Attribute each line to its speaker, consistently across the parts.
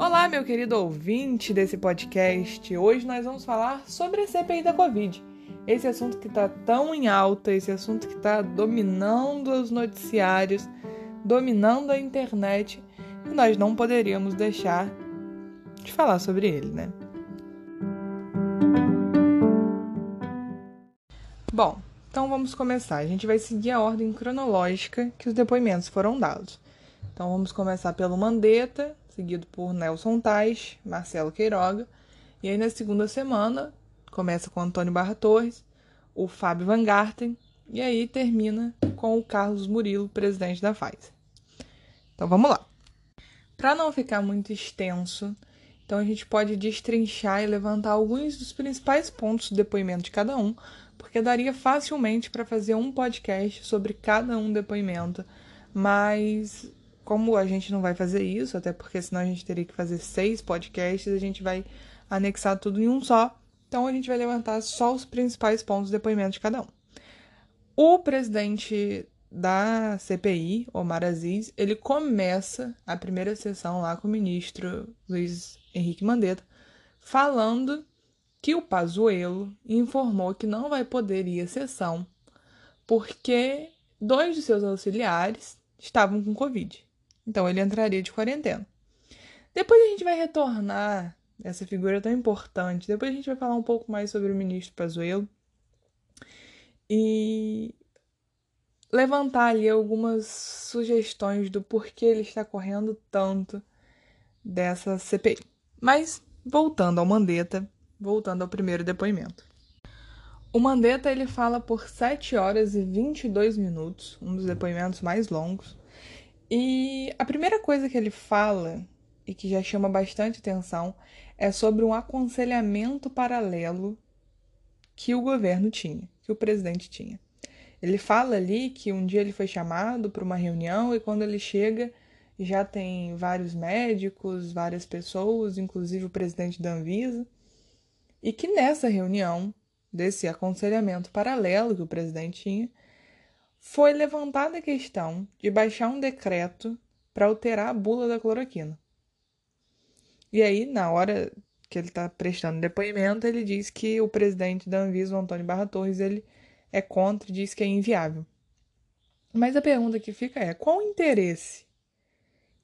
Speaker 1: Olá, meu querido ouvinte desse podcast. Hoje nós vamos falar sobre a CPI da Covid. Esse assunto que está tão em alta, esse assunto que está dominando os noticiários, dominando a internet, e nós não poderíamos deixar de falar sobre ele, né? Bom, então vamos começar. A gente vai seguir a ordem cronológica que os depoimentos foram dados. Então vamos começar pelo Mandetta, seguido por Nelson Tais, Marcelo Queiroga. E aí na segunda semana começa com Antônio Barra Torres, o Fábio Van Garten e aí termina com o Carlos Murilo, presidente da Pfizer. Então vamos lá. Para não ficar muito extenso, então a gente pode destrinchar e levantar alguns dos principais pontos do depoimento de cada um, porque daria facilmente para fazer um podcast sobre cada um depoimento, mas como a gente não vai fazer isso, até porque senão a gente teria que fazer seis podcasts, a gente vai anexar tudo em um só. Então a gente vai levantar só os principais pontos do depoimento de cada um. O presidente da CPI, Omar Aziz, ele começa a primeira sessão lá com o ministro Luiz Henrique Mandetta, falando que o Pazuello informou que não vai poder ir à sessão porque dois de seus auxiliares estavam com Covid. Então ele entraria de quarentena. Depois a gente vai retornar essa figura tão importante. Depois a gente vai falar um pouco mais sobre o ministro Pazuello e levantar ali algumas sugestões do porquê ele está correndo tanto dessa CPI. Mas voltando ao Mandetta, voltando ao primeiro depoimento. O Mandetta ele fala por 7 horas e 22 minutos, um dos depoimentos mais longos. E a primeira coisa que ele fala, e que já chama bastante atenção, é sobre um aconselhamento paralelo que o governo tinha, que o presidente tinha. Ele fala ali que um dia ele foi chamado para uma reunião e quando ele chega já tem vários médicos, várias pessoas, inclusive o presidente da Anvisa, e que nessa reunião, desse aconselhamento paralelo que o presidente tinha, foi levantada a questão de baixar um decreto para alterar a bula da cloroquina. E aí, na hora que ele está prestando depoimento, ele diz que o presidente da Anvisa, Antônio Barra Torres, ele é contra e diz que é inviável. Mas a pergunta que fica é: qual o interesse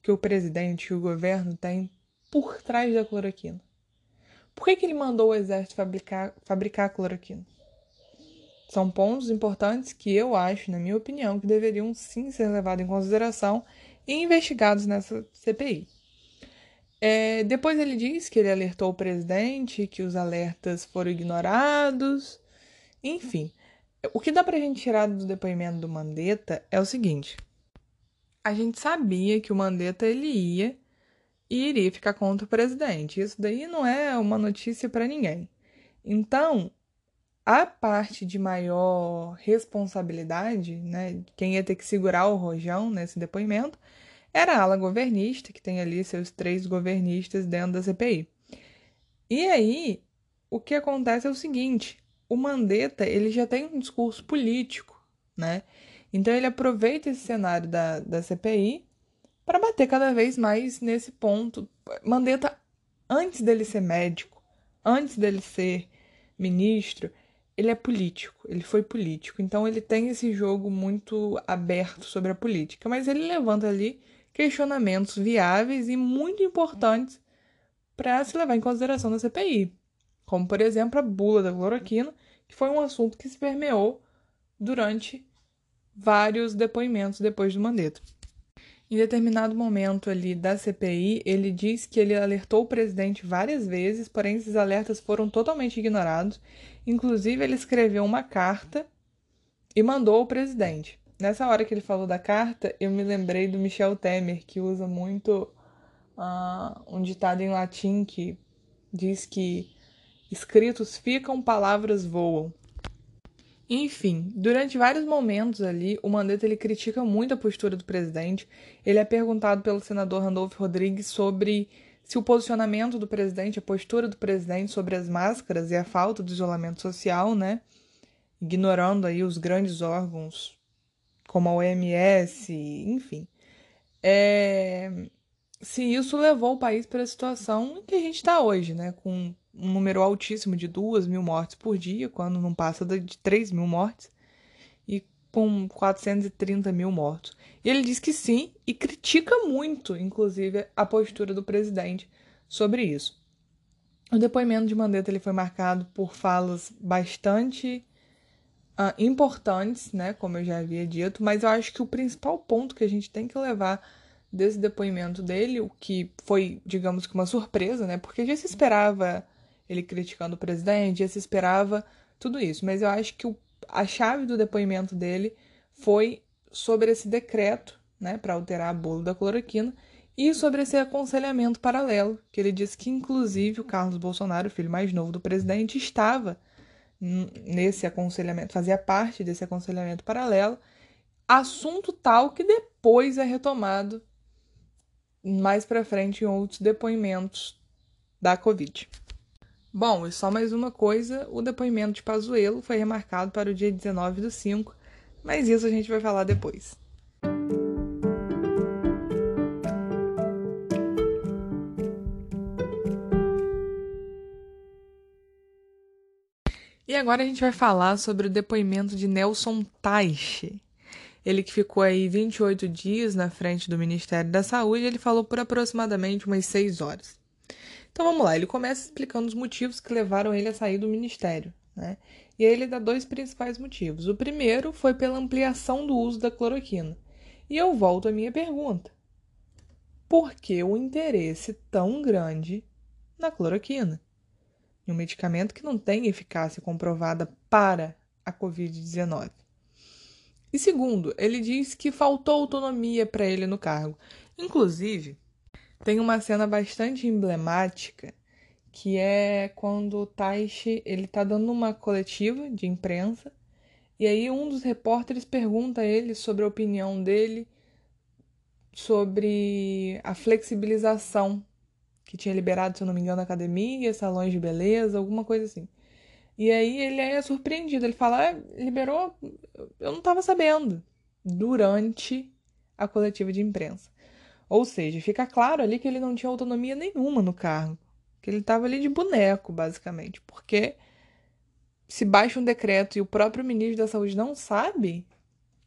Speaker 1: que o presidente e o governo têm por trás da cloroquina? Por que, que ele mandou o exército fabricar, fabricar a cloroquina? São pontos importantes que eu acho, na minha opinião, que deveriam sim ser levados em consideração e investigados nessa CPI. É, depois ele diz que ele alertou o presidente, que os alertas foram ignorados. Enfim, o que dá pra gente tirar do depoimento do Mandetta é o seguinte: a gente sabia que o Mandetta ele ia e iria ficar contra o presidente. Isso daí não é uma notícia para ninguém. Então, a parte de maior responsabilidade, né, quem ia ter que segurar o rojão nesse depoimento, era a ala governista, que tem ali seus três governistas dentro da CPI. E aí, o que acontece é o seguinte, o Mandetta, ele já tem um discurso político, né? Então ele aproveita esse cenário da, da CPI para bater cada vez mais nesse ponto. Mandetta, antes dele ser médico, antes dele ser ministro, ele é político, ele foi político, então ele tem esse jogo muito aberto sobre a política, mas ele levanta ali questionamentos viáveis e muito importantes para se levar em consideração na CPI, como por exemplo a bula da cloroquina, que foi um assunto que se permeou durante vários depoimentos depois do Mandetta. Em determinado momento ali da CPI, ele diz que ele alertou o presidente várias vezes, porém esses alertas foram totalmente ignorados. Inclusive, ele escreveu uma carta e mandou ao presidente. Nessa hora que ele falou da carta, eu me lembrei do Michel Temer, que usa muito uh, um ditado em latim que diz que escritos ficam, palavras voam. Enfim, durante vários momentos ali, o Mandetta ele critica muito a postura do presidente. Ele é perguntado pelo senador Randolfo Rodrigues sobre se o posicionamento do presidente, a postura do presidente sobre as máscaras e a falta de isolamento social, né? Ignorando aí os grandes órgãos como a OMS, enfim. É... se isso levou o país para a situação em que a gente está hoje, né? Com um número altíssimo de duas mil mortes por dia, quando não passa de 3 mil mortes, e com 430 mil mortos. E ele diz que sim, e critica muito, inclusive, a postura do presidente sobre isso. O depoimento de Mandetta ele foi marcado por falas bastante uh, importantes, né, como eu já havia dito, mas eu acho que o principal ponto que a gente tem que levar desse depoimento dele, o que foi, digamos que uma surpresa, né, porque já se esperava ele criticando o presidente, já se esperava tudo isso, mas eu acho que o, a chave do depoimento dele foi sobre esse decreto, né, para alterar a bolo da cloroquina e sobre esse aconselhamento paralelo, que ele disse que inclusive o Carlos Bolsonaro, o filho mais novo do presidente, estava nesse aconselhamento, fazia parte desse aconselhamento paralelo, assunto tal que depois é retomado mais para frente em outros depoimentos da Covid. Bom, e só mais uma coisa, o depoimento de Pazuello foi remarcado para o dia 19 do 5, mas isso a gente vai falar depois. E agora a gente vai falar sobre o depoimento de Nelson Taixe. Ele que ficou aí 28 dias na frente do Ministério da Saúde, ele falou por aproximadamente umas 6 horas. Então vamos lá, ele começa explicando os motivos que levaram ele a sair do ministério, né? E aí ele dá dois principais motivos. O primeiro foi pela ampliação do uso da cloroquina. E eu volto à minha pergunta. Por que o interesse tão grande na cloroquina? um medicamento que não tem eficácia comprovada para a Covid-19. E segundo, ele diz que faltou autonomia para ele no cargo. Inclusive, tem uma cena bastante emblemática que é quando o Taishi ele está dando uma coletiva de imprensa e aí um dos repórteres pergunta a ele sobre a opinião dele sobre a flexibilização que tinha liberado, se eu não me engano, academia, salões de beleza, alguma coisa assim. E aí ele é surpreendido, ele fala, ah, liberou, eu não estava sabendo, durante a coletiva de imprensa. Ou seja, fica claro ali que ele não tinha autonomia nenhuma no cargo, que ele estava ali de boneco, basicamente, porque se baixa um decreto e o próprio ministro da Saúde não sabe,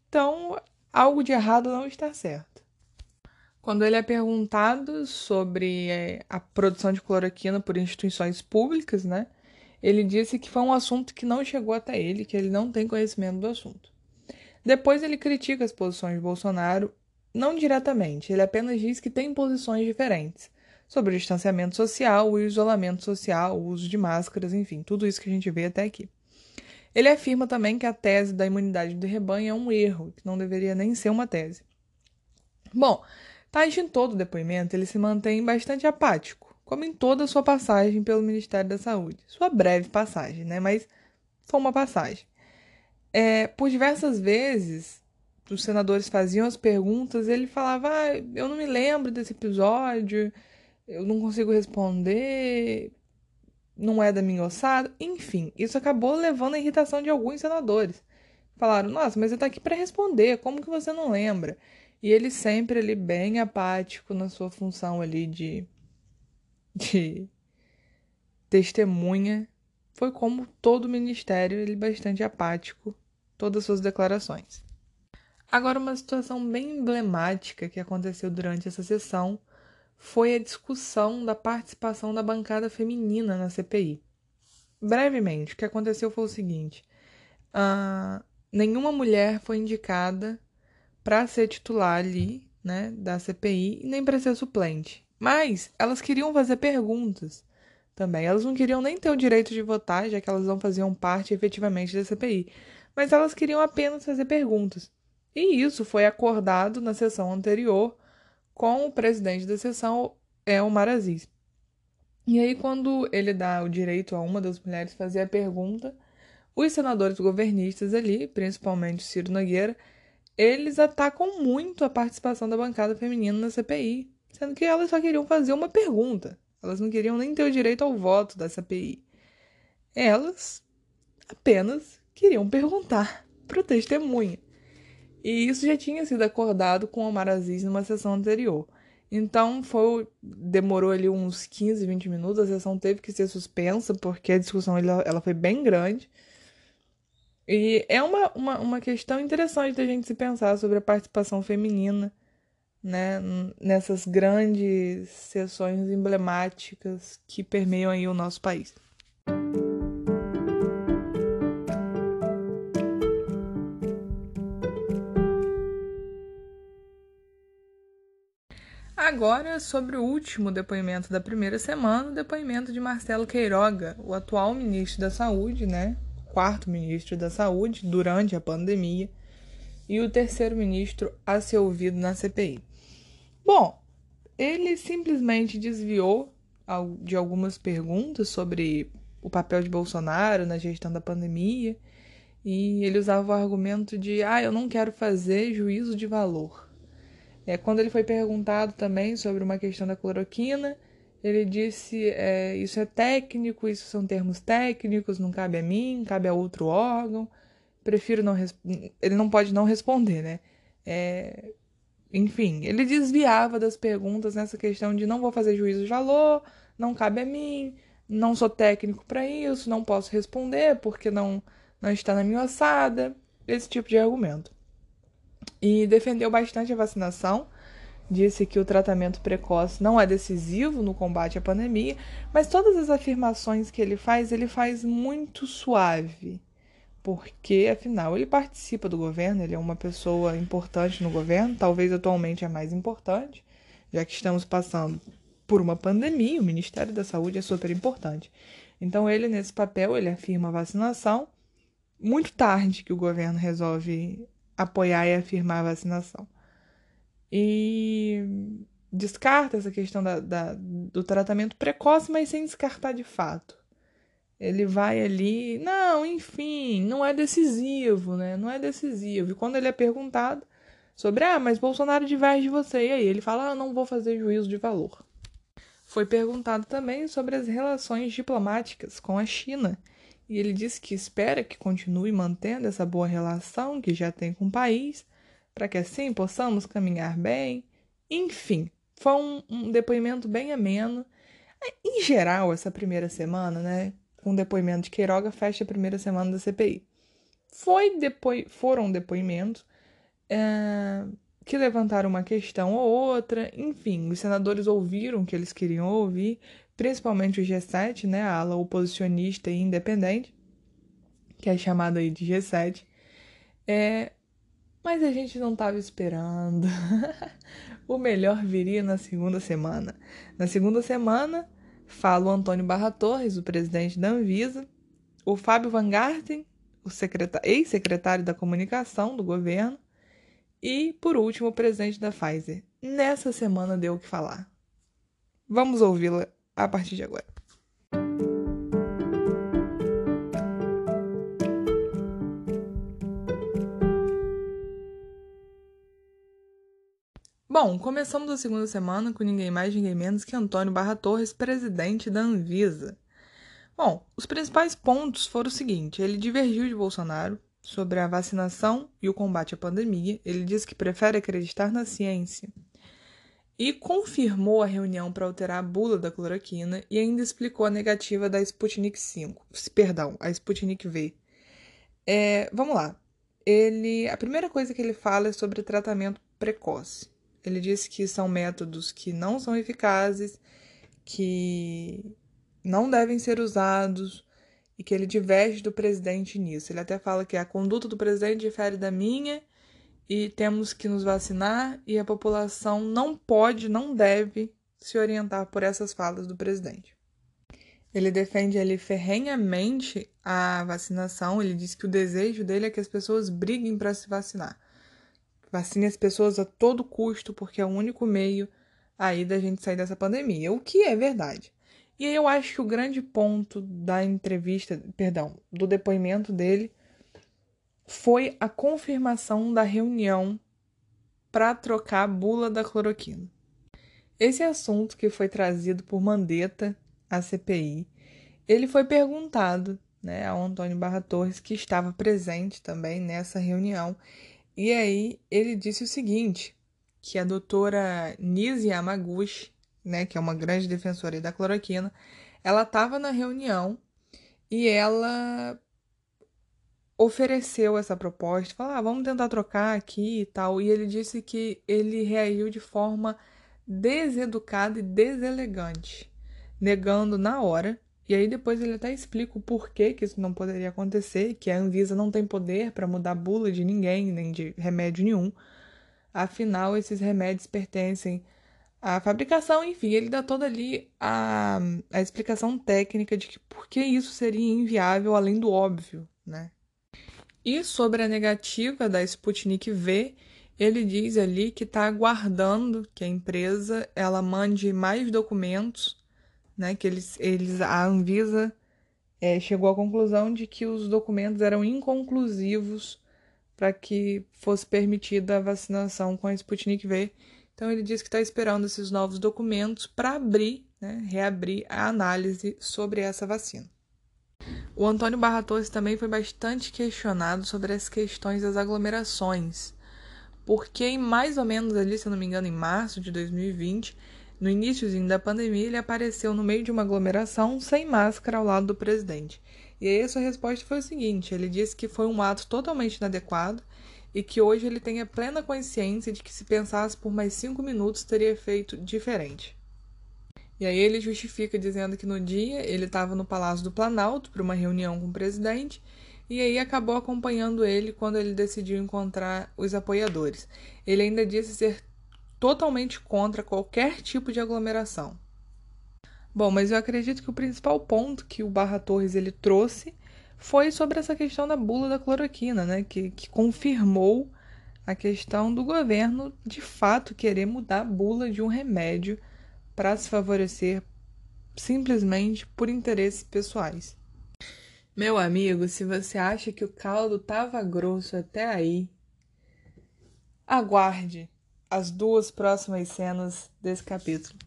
Speaker 1: então algo de errado não está certo. Quando ele é perguntado sobre é, a produção de cloroquina por instituições públicas, né, ele disse que foi um assunto que não chegou até ele, que ele não tem conhecimento do assunto. Depois ele critica as posições de Bolsonaro, não diretamente, ele apenas diz que tem posições diferentes sobre o distanciamento social, o isolamento social, o uso de máscaras, enfim, tudo isso que a gente vê até aqui. Ele afirma também que a tese da imunidade do rebanho é um erro, que não deveria nem ser uma tese. Bom, Tais em todo o depoimento, ele se mantém bastante apático, como em toda a sua passagem pelo Ministério da Saúde. Sua breve passagem, né? Mas foi uma passagem. É, por diversas vezes, os senadores faziam as perguntas, ele falava: ah, Eu não me lembro desse episódio, eu não consigo responder, não é da minha ossada. Enfim, isso acabou levando à irritação de alguns senadores. Falaram: Nossa, mas você está aqui para responder, como que você não lembra? E ele sempre ali bem apático na sua função ali de, de testemunha. Foi como todo o ministério, ele bastante apático, todas as suas declarações. Agora, uma situação bem emblemática que aconteceu durante essa sessão foi a discussão da participação da bancada feminina na CPI. Brevemente, o que aconteceu foi o seguinte: uh, nenhuma mulher foi indicada para ser titular ali, né, da CPI, nem para ser suplente. Mas elas queriam fazer perguntas também. Elas não queriam nem ter o direito de votar, já que elas não faziam parte efetivamente da CPI. Mas elas queriam apenas fazer perguntas. E isso foi acordado na sessão anterior com o presidente da sessão, Elmar Aziz. E aí, quando ele dá o direito a uma das mulheres fazer a pergunta, os senadores governistas ali, principalmente Ciro Nogueira, eles atacam muito a participação da bancada feminina na CPI, sendo que elas só queriam fazer uma pergunta. Elas não queriam nem ter o direito ao voto da CPI. Elas apenas queriam perguntar para o testemunha. E isso já tinha sido acordado com Omar Aziz numa sessão anterior. Então foi demorou ali uns 15, 20 minutos, a sessão teve que ser suspensa porque a discussão ela, foi bem grande. E é uma, uma, uma questão interessante da gente se pensar sobre a participação feminina né, nessas grandes sessões emblemáticas que permeiam aí o nosso país. Agora, sobre o último depoimento da primeira semana, o depoimento de Marcelo Queiroga, o atual ministro da Saúde, né? Quarto ministro da Saúde durante a pandemia, e o terceiro ministro a ser ouvido na CPI. Bom, ele simplesmente desviou de algumas perguntas sobre o papel de Bolsonaro na gestão da pandemia e ele usava o argumento de: ah, eu não quero fazer juízo de valor. É, quando ele foi perguntado também sobre uma questão da cloroquina, ele disse: é, isso é técnico, isso são termos técnicos, não cabe a mim, cabe a outro órgão. Prefiro não. Ele não pode não responder, né? É, enfim, ele desviava das perguntas nessa questão de não vou fazer juízo de valor, não cabe a mim, não sou técnico para isso, não posso responder porque não, não está na minha ossada, esse tipo de argumento. E defendeu bastante a vacinação, disse que o tratamento precoce não é decisivo no combate à pandemia, mas todas as afirmações que ele faz, ele faz muito suave. Porque afinal ele participa do governo, ele é uma pessoa importante no governo, talvez atualmente é mais importante, já que estamos passando por uma pandemia, o Ministério da Saúde é super importante. Então ele nesse papel, ele afirma a vacinação, muito tarde que o governo resolve apoiar e afirmar a vacinação. E descarta essa questão da, da, do tratamento precoce, mas sem descartar de fato. Ele vai ali, não, enfim, não é decisivo, né? Não é decisivo. E quando ele é perguntado sobre, ah, mas Bolsonaro diverge de você, e aí ele fala, ah, não vou fazer juízo de valor. Foi perguntado também sobre as relações diplomáticas com a China. E ele disse que espera que continue mantendo essa boa relação que já tem com o país, para que assim possamos caminhar bem. Enfim, foi um, um depoimento bem ameno. Em geral, essa primeira semana, né? com o depoimento de Queiroga, fecha a primeira semana da CPI. Foi depo... Foram depoimentos é... que levantaram uma questão ou outra, enfim, os senadores ouviram o que eles queriam ouvir, principalmente o G7, né, a ala oposicionista e independente, que é chamada aí de G7. É... Mas a gente não estava esperando. o melhor viria na segunda semana. Na segunda semana, Fala o Antônio Barra Torres, o presidente da Anvisa, o Fábio Van Garten, o ex-secretário da comunicação do governo, e, por último, o presidente da Pfizer. Nessa semana deu o que falar. Vamos ouvi-la a partir de agora. Bom, começamos a segunda semana com ninguém mais, ninguém menos que Antônio Barra Torres, presidente da Anvisa. Bom, os principais pontos foram o seguinte: ele divergiu de Bolsonaro sobre a vacinação e o combate à pandemia. Ele disse que prefere acreditar na ciência e confirmou a reunião para alterar a bula da cloroquina e ainda explicou a negativa da Sputnik 5, perdão, a Sputnik V. É, vamos lá. Ele, a primeira coisa que ele fala é sobre tratamento precoce. Ele disse que são métodos que não são eficazes, que não devem ser usados e que ele diverge do presidente nisso. Ele até fala que a conduta do presidente difere da minha e temos que nos vacinar e a população não pode, não deve se orientar por essas falas do presidente. Ele defende ali ferrenhamente a vacinação, ele diz que o desejo dele é que as pessoas briguem para se vacinar. Vacine as pessoas a todo custo, porque é o único meio aí da gente sair dessa pandemia, o que é verdade. E aí eu acho que o grande ponto da entrevista, perdão, do depoimento dele foi a confirmação da reunião para trocar a bula da cloroquina. Esse assunto que foi trazido por Mandetta à CPI, ele foi perguntado né, ao Antônio Barra Torres, que estava presente também nessa reunião, e aí ele disse o seguinte: que a doutora Nise Yamaguchi, né, que é uma grande defensora da cloroquina, ela estava na reunião e ela ofereceu essa proposta, falou, ah, vamos tentar trocar aqui e tal. E ele disse que ele reagiu de forma deseducada e deselegante, negando na hora. E aí depois ele até explica o porquê que isso não poderia acontecer, que a Anvisa não tem poder para mudar bula de ninguém, nem de remédio nenhum. Afinal, esses remédios pertencem à fabricação, enfim, ele dá toda ali a, a explicação técnica de que por que isso seria inviável além do óbvio, né? E sobre a negativa da Sputnik V, ele diz ali que está aguardando que a empresa ela mande mais documentos, né? Que eles, eles a Anvisa é, chegou à conclusão de que os documentos eram inconclusivos para que fosse permitida a vacinação com a Sputnik V. Então ele diz que está esperando esses novos documentos para abrir, né, reabrir a análise sobre essa vacina. O Antônio Barra Torres também foi bastante questionado sobre as questões das aglomerações, porque em mais ou menos ali, se eu não me engano, em março de 2020, no iníciozinho da pandemia, ele apareceu no meio de uma aglomeração sem máscara ao lado do presidente. E aí a sua resposta foi o seguinte: ele disse que foi um ato totalmente inadequado e que hoje ele tem a plena consciência de que se pensasse por mais cinco minutos teria feito diferente. E aí ele justifica dizendo que no dia ele estava no Palácio do Planalto para uma reunião com o presidente e aí acabou acompanhando ele quando ele decidiu encontrar os apoiadores. Ele ainda disse ser totalmente contra qualquer tipo de aglomeração. Bom, mas eu acredito que o principal ponto que o Barra Torres ele trouxe foi sobre essa questão da bula da cloroquina, né? Que, que confirmou a questão do governo de fato querer mudar a bula de um remédio para se favorecer simplesmente por interesses pessoais. Meu amigo, se você acha que o caldo estava grosso até aí, aguarde as duas próximas cenas desse capítulo.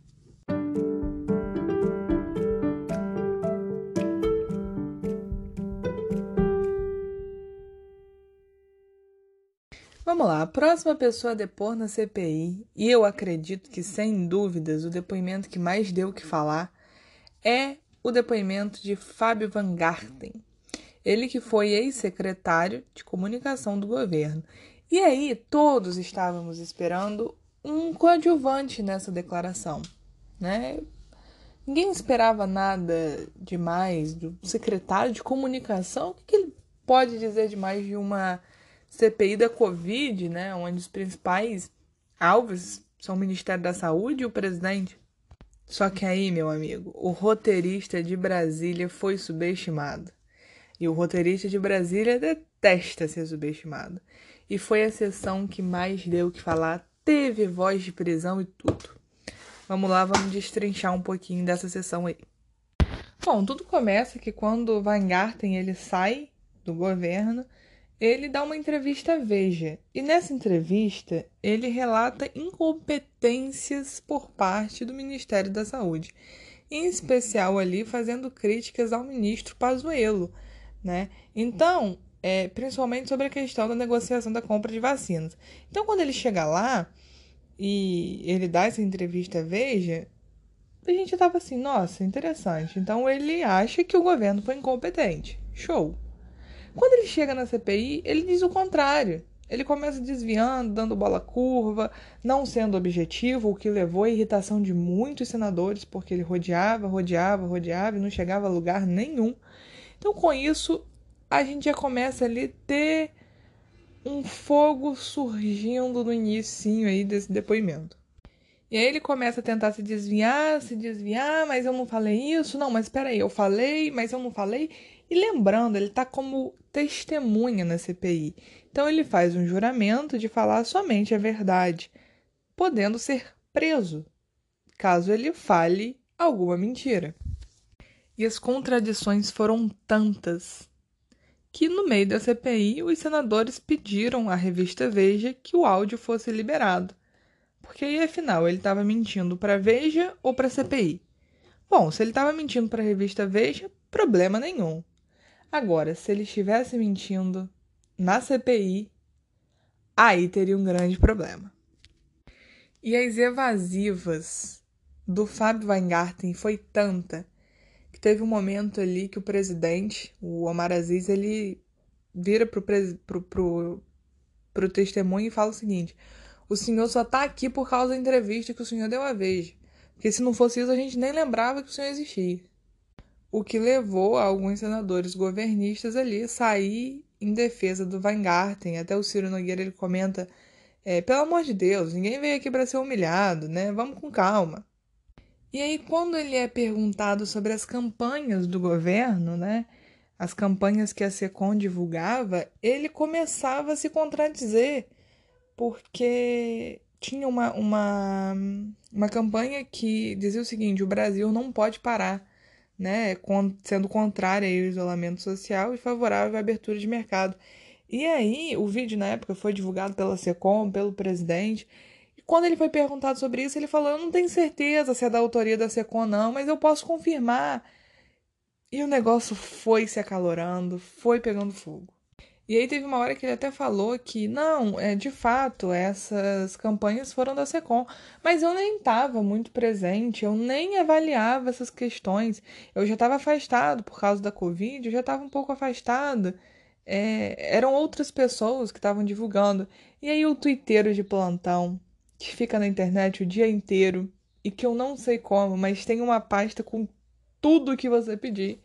Speaker 1: Vamos lá, a próxima pessoa a depor na CPI, e eu acredito que sem dúvidas o depoimento que mais deu o que falar é o depoimento de Fábio Van Garten. Ele que foi ex-secretário de comunicação do governo. E aí todos estávamos esperando um coadjuvante nessa declaração, né? Ninguém esperava nada demais do secretário de comunicação. O que ele pode dizer demais de uma CPI da Covid, né, onde os principais alvos são o Ministério da Saúde e o presidente. Só que aí, meu amigo, o roteirista de Brasília foi subestimado. E o roteirista de Brasília detesta ser subestimado. E foi a sessão que mais deu o que falar, teve voz de prisão e tudo. Vamos lá, vamos destrinchar um pouquinho dessa sessão aí. Bom, tudo começa que quando Van Garten ele sai do governo, ele dá uma entrevista à Veja. E nessa entrevista, ele relata incompetências por parte do Ministério da Saúde, em especial ali fazendo críticas ao ministro Pazuello, né? Então, é, principalmente sobre a questão da negociação da compra de vacinas. Então, quando ele chega lá e ele dá essa entrevista à Veja, a gente tava assim, nossa, interessante. Então, ele acha que o governo foi incompetente. Show. Quando ele chega na CPI, ele diz o contrário. Ele começa desviando, dando bola curva, não sendo objetivo, o que levou à irritação de muitos senadores, porque ele rodeava, rodeava, rodeava e não chegava a lugar nenhum. Então, com isso, a gente já começa ali ter um fogo surgindo no início aí desse depoimento. E aí ele começa a tentar se desviar, se desviar, mas eu não falei isso, não, mas espera aí, eu falei, mas eu não falei. E lembrando, ele está como testemunha na CPI. Então ele faz um juramento de falar somente a verdade, podendo ser preso caso ele fale alguma mentira. E as contradições foram tantas que no meio da CPI os senadores pediram à revista Veja que o áudio fosse liberado. Porque aí afinal ele estava mentindo para Veja ou para a CPI? Bom, se ele estava mentindo para a revista Veja, problema nenhum. Agora, se ele estivesse mentindo na CPI, aí teria um grande problema. E as evasivas do Fábio Weingarten foi tanta que teve um momento ali que o presidente, o Omar Aziz, ele vira pro, pro, pro, pro testemunho e fala o seguinte: o senhor só tá aqui por causa da entrevista que o senhor deu a vez. Porque se não fosse isso, a gente nem lembrava que o senhor existia. O que levou alguns senadores governistas ali a sair em defesa do Weingarten. Até o Ciro Nogueira ele comenta: é, pelo amor de Deus, ninguém veio aqui para ser humilhado, né? Vamos com calma. E aí, quando ele é perguntado sobre as campanhas do governo, né? As campanhas que a SECOM divulgava, ele começava a se contradizer, porque tinha uma, uma, uma campanha que dizia o seguinte: o Brasil não pode parar, né? Sendo contrária ao isolamento social e favorável à abertura de mercado. E aí, o vídeo na época foi divulgado pela SECOM, pelo presidente. E quando ele foi perguntado sobre isso, ele falou: Eu não tenho certeza se é da autoria da SECOM, não, mas eu posso confirmar. E o negócio foi se acalorando, foi pegando fogo. E aí teve uma hora que ele até falou que, não, é, de fato, essas campanhas foram da SECOM. Mas eu nem estava muito presente, eu nem avaliava essas questões. Eu já estava afastado por causa da Covid, eu já estava um pouco afastado é, eram outras pessoas que estavam divulgando. E aí o twitteiro de plantão, que fica na internet o dia inteiro e que eu não sei como, mas tem uma pasta com tudo que você pedir,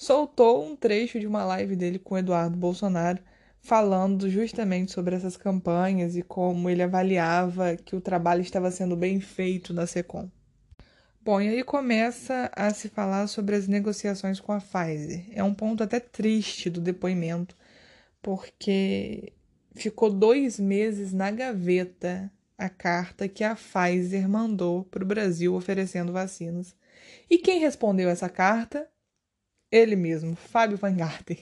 Speaker 1: soltou um trecho de uma live dele com Eduardo Bolsonaro falando justamente sobre essas campanhas e como ele avaliava que o trabalho estava sendo bem feito na Secom. Bom, e aí começa a se falar sobre as negociações com a Pfizer. É um ponto até triste do depoimento, porque ficou dois meses na gaveta a carta que a Pfizer mandou para o Brasil oferecendo vacinas. E quem respondeu essa carta? Ele mesmo, Fábio Van Garten.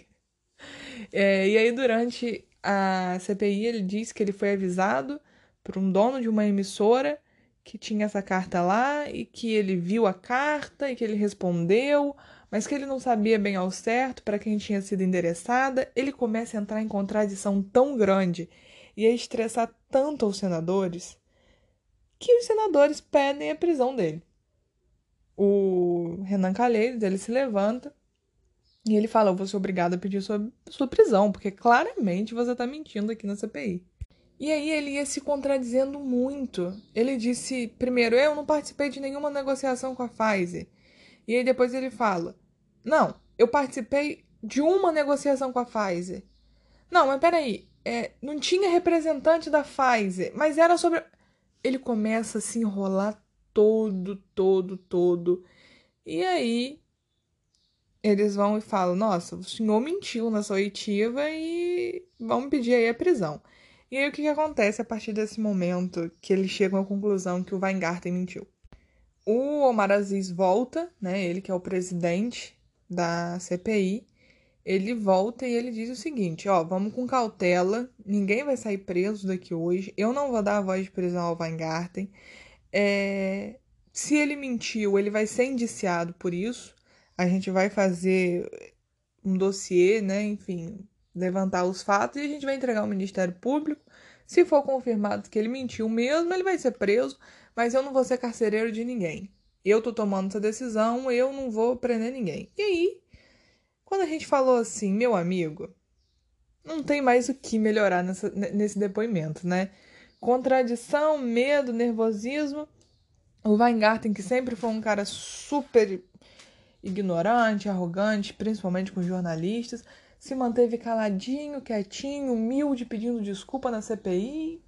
Speaker 1: É, e aí, durante a CPI, ele disse que ele foi avisado por um dono de uma emissora que tinha essa carta lá e que ele viu a carta e que ele respondeu, mas que ele não sabia bem ao certo para quem tinha sido endereçada, ele começa a entrar em contradição tão grande e a estressar tanto os senadores que os senadores pedem a prisão dele. O Renan Calheiros, ele se levanta e ele fala: Eu vou ser obrigado a pedir sua, sua prisão, porque claramente você está mentindo aqui na CPI. E aí ele ia se contradizendo muito. Ele disse, primeiro, eu não participei de nenhuma negociação com a Pfizer. E aí depois ele fala, não, eu participei de uma negociação com a Pfizer. Não, mas peraí, é, não tinha representante da Pfizer, mas era sobre. Ele começa a se enrolar todo, todo, todo. E aí eles vão e falam: Nossa, o senhor mentiu na sua oitiva e vamos pedir aí a prisão. E aí o que, que acontece a partir desse momento que eles chegam à conclusão que o Weingarten mentiu? O Omar Aziz volta, né? Ele que é o presidente da CPI, ele volta e ele diz o seguinte: ó, vamos com cautela, ninguém vai sair preso daqui hoje, eu não vou dar a voz de prisão ao Weingarten. É... Se ele mentiu, ele vai ser indiciado por isso. A gente vai fazer um dossiê, né? Enfim, levantar os fatos e a gente vai entregar ao Ministério Público. Se for confirmado que ele mentiu mesmo, ele vai ser preso, mas eu não vou ser carcereiro de ninguém. Eu tô tomando essa decisão, eu não vou prender ninguém. E aí, quando a gente falou assim, meu amigo, não tem mais o que melhorar nessa, nesse depoimento, né? Contradição, medo, nervosismo. O Weingarten, que sempre foi um cara super ignorante, arrogante, principalmente com jornalistas, se manteve caladinho, quietinho, humilde, pedindo desculpa na CPI.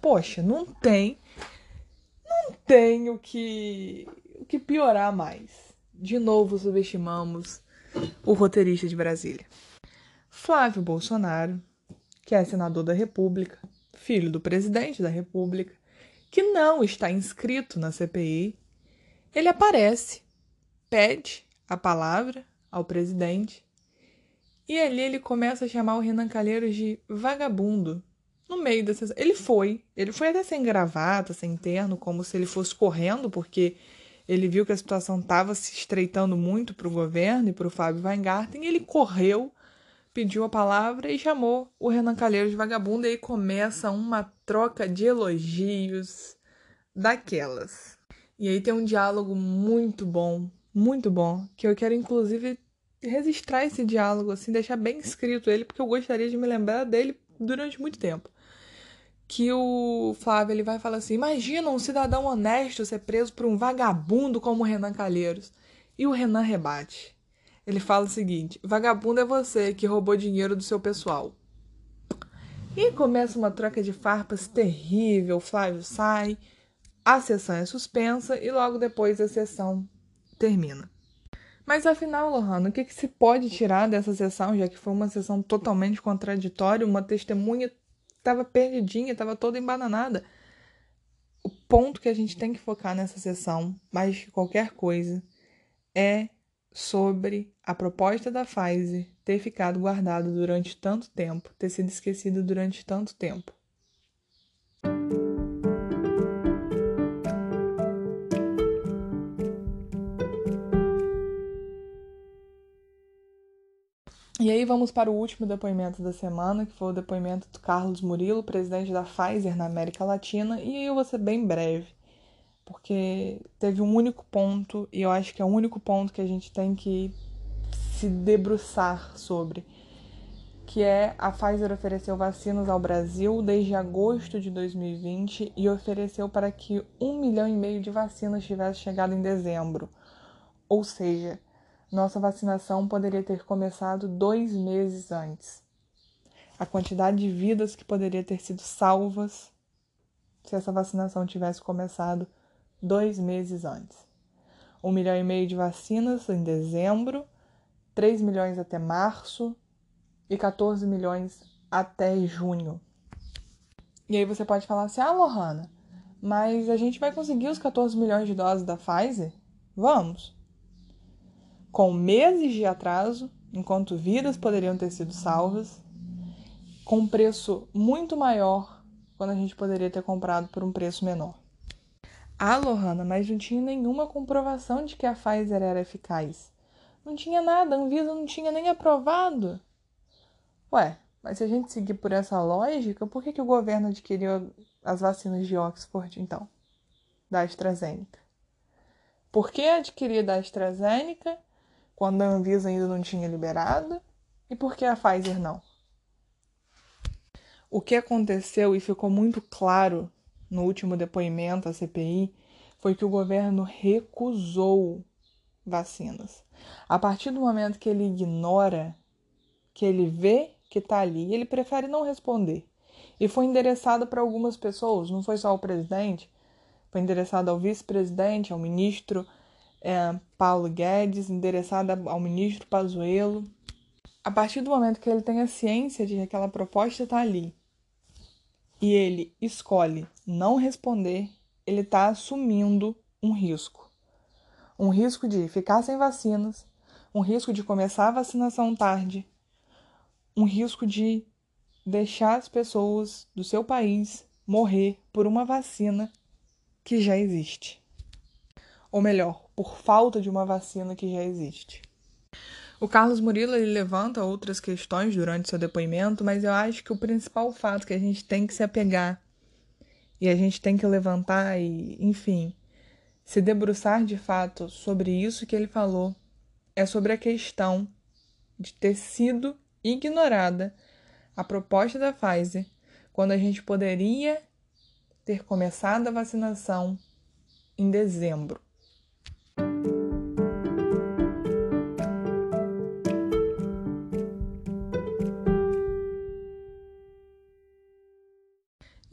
Speaker 1: Poxa, não tem. Não tem o que, o que piorar mais. De novo subestimamos o roteirista de Brasília. Flávio Bolsonaro, que é senador da República, filho do presidente da República, que não está inscrito na CPI, ele aparece, pede a palavra ao presidente e ali ele começa a chamar o Renan Calheiros de vagabundo. No meio dessa. Ele foi. Ele foi até sem gravata, sem terno, como se ele fosse correndo, porque ele viu que a situação estava se estreitando muito para o governo e para o Fábio Weingarten. E ele correu, pediu a palavra e chamou o Renan Calheiros de vagabundo. E aí começa uma troca de elogios daquelas. E aí tem um diálogo muito bom, muito bom, que eu quero inclusive registrar esse diálogo, assim, deixar bem escrito ele, porque eu gostaria de me lembrar dele durante muito tempo. Que o Flávio ele vai falar assim: imagina um cidadão honesto ser preso por um vagabundo como o Renan Calheiros. E o Renan rebate. Ele fala o seguinte: vagabundo é você que roubou dinheiro do seu pessoal. E começa uma troca de farpas terrível. Flávio sai, a sessão é suspensa e logo depois a sessão termina. Mas afinal, Lohana, o que, que se pode tirar dessa sessão, já que foi uma sessão totalmente contraditória, uma testemunha estava perdidinha, estava toda embananada. O ponto que a gente tem que focar nessa sessão, mais que qualquer coisa, é sobre a proposta da Pfizer ter ficado guardada durante tanto tempo, ter sido esquecida durante tanto tempo. E aí vamos para o último depoimento da semana, que foi o depoimento do Carlos Murilo, presidente da Pfizer na América Latina, e aí eu vou ser bem breve, porque teve um único ponto, e eu acho que é o único ponto que a gente tem que se debruçar sobre, que é a Pfizer ofereceu vacinas ao Brasil desde agosto de 2020 e ofereceu para que um milhão e meio de vacinas tivesse chegado em dezembro. Ou seja, nossa vacinação poderia ter começado dois meses antes. A quantidade de vidas que poderia ter sido salvas se essa vacinação tivesse começado dois meses antes. Um milhão e meio de vacinas em dezembro, 3 milhões até março e 14 milhões até junho. E aí você pode falar assim: ah, Lohana, mas a gente vai conseguir os 14 milhões de doses da Pfizer? Vamos com meses de atraso, enquanto vidas poderiam ter sido salvas, com preço muito maior quando a gente poderia ter comprado por um preço menor. Ah, Lohana, mas não tinha nenhuma comprovação de que a Pfizer era eficaz. Não tinha nada, a Anvisa não tinha nem aprovado. Ué, mas se a gente seguir por essa lógica, por que, que o governo adquiriu as vacinas de Oxford, então? Da AstraZeneca? Por que adquirir da AstraZeneca quando a Anvisa ainda não tinha liberado? E por que a Pfizer não? O que aconteceu e ficou muito claro no último depoimento à CPI foi que o governo recusou vacinas. A partir do momento que ele ignora, que ele vê que está ali, ele prefere não responder. E foi endereçado para algumas pessoas, não foi só o presidente, foi endereçado ao vice-presidente, ao ministro é, Paulo Guedes, endereçada ao ministro Pazuello. A partir do momento que ele tem a ciência de que aquela proposta está ali e ele escolhe não responder, ele está assumindo um risco. Um risco de ficar sem vacinas, um risco de começar a vacinação tarde, um risco de deixar as pessoas do seu país morrer por uma vacina que já existe. Ou melhor, por falta de uma vacina que já existe. O Carlos Murilo ele levanta outras questões durante seu depoimento, mas eu acho que o principal fato que a gente tem que se apegar e a gente tem que levantar e, enfim, se debruçar de fato sobre isso que ele falou é sobre a questão de ter sido ignorada a proposta da Pfizer quando a gente poderia ter começado a vacinação em dezembro.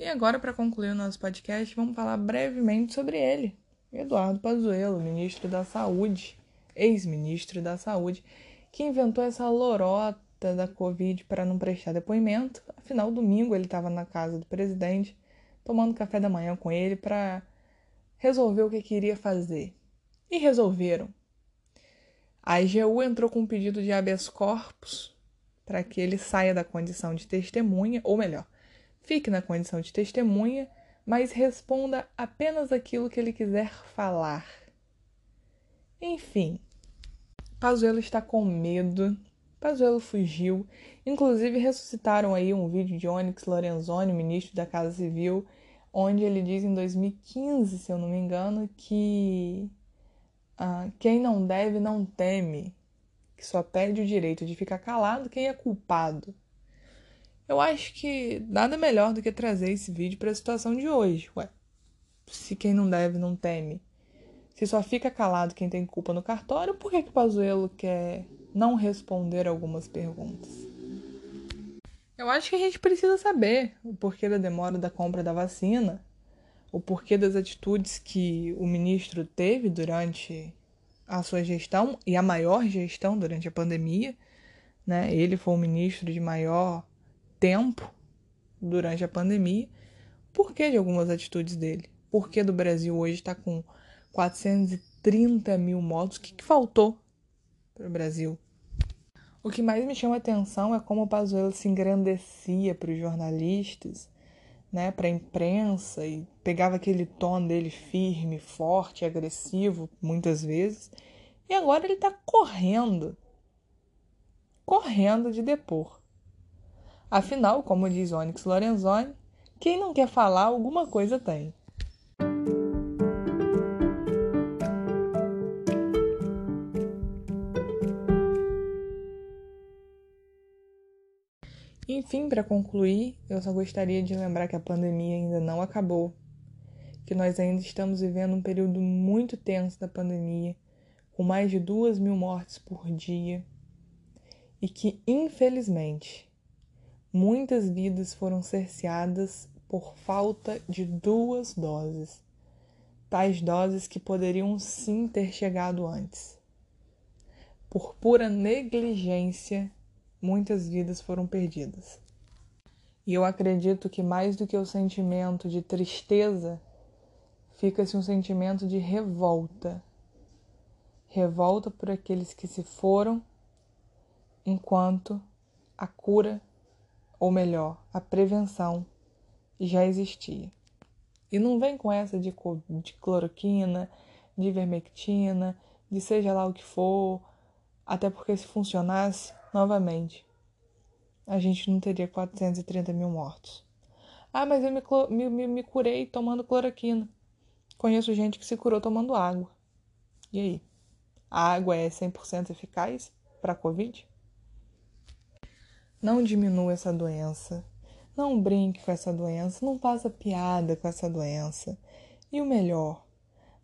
Speaker 1: E agora, para concluir o nosso podcast, vamos falar brevemente sobre ele, Eduardo Pazuello, ministro da Saúde, ex-ministro da Saúde, que inventou essa lorota da Covid para não prestar depoimento. Afinal, domingo ele estava na casa do presidente, tomando café da manhã com ele para resolver o que queria fazer. E resolveram. A IGU entrou com um pedido de habeas corpus para que ele saia da condição de testemunha, ou melhor, Fique na condição de testemunha, mas responda apenas aquilo que ele quiser falar. Enfim, Pazuello está com medo. Pazuello fugiu. Inclusive ressuscitaram aí um vídeo de Onyx Lorenzoni, ministro da Casa Civil, onde ele diz em 2015, se eu não me engano, que ah, quem não deve não teme, que só perde o direito de ficar calado quem é culpado. Eu acho que nada melhor do que trazer esse vídeo para a situação de hoje. Ué, se quem não deve não teme, se só fica calado quem tem culpa no cartório, por que, que o Pazuello quer não responder algumas perguntas? Eu acho que a gente precisa saber o porquê da demora da compra da vacina, o porquê das atitudes que o ministro teve durante a sua gestão e a maior gestão durante a pandemia. Né? Ele foi o ministro de maior tempo durante a pandemia. Por que de algumas atitudes dele? Por que do Brasil hoje está com 430 mil mortos? O que, que faltou para o Brasil? O que mais me chama a atenção é como o Pazuello se engrandecia para os jornalistas, né, para a imprensa e pegava aquele tom dele firme, forte, agressivo, muitas vezes. E agora ele está correndo, correndo de depor. Afinal, como diz Onyx Lorenzoni, quem não quer falar alguma coisa tem. Enfim, para concluir, eu só gostaria de lembrar que a pandemia ainda não acabou, que nós ainda estamos vivendo um período muito tenso da pandemia, com mais de duas mil mortes por dia, e que, infelizmente, muitas vidas foram cerceadas por falta de duas doses, tais doses que poderiam sim ter chegado antes. Por pura negligência muitas vidas foram perdidas. E eu acredito que mais do que o sentimento de tristeza, fica-se um sentimento de revolta. Revolta por aqueles que se foram, enquanto a cura, ou melhor, a prevenção, já existia. E não vem com essa de, de cloroquina, de vermectina, de seja lá o que for, até porque se funcionasse, novamente, a gente não teria 430 mil mortos. Ah, mas eu me, me, me curei tomando cloroquina. Conheço gente que se curou tomando água. E aí? A água é 100% eficaz para a Covid? Não diminua essa doença. Não brinque com essa doença. Não faça piada com essa doença. E o melhor,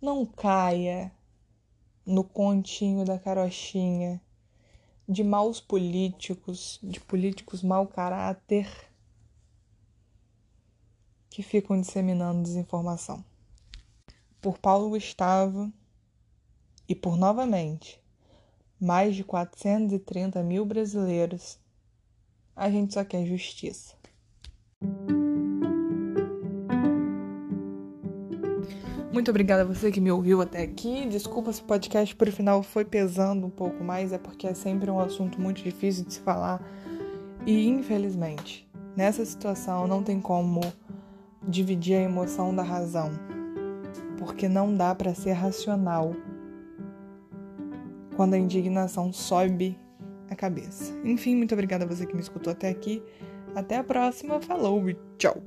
Speaker 1: não caia no continho da carochinha de maus políticos, de políticos mau caráter que ficam disseminando desinformação. Por Paulo Gustavo e por novamente mais de 430 mil brasileiros, a gente só quer justiça. Muito obrigada a você que me ouviu até aqui. Desculpa se o podcast por final foi pesando um pouco mais, é porque é sempre um assunto muito difícil de se falar. E infelizmente, nessa situação não tem como dividir a emoção da razão, porque não dá para ser racional quando a indignação sobe a cabeça. Enfim, muito obrigada a você que me escutou até aqui. Até a próxima. Falou e tchau!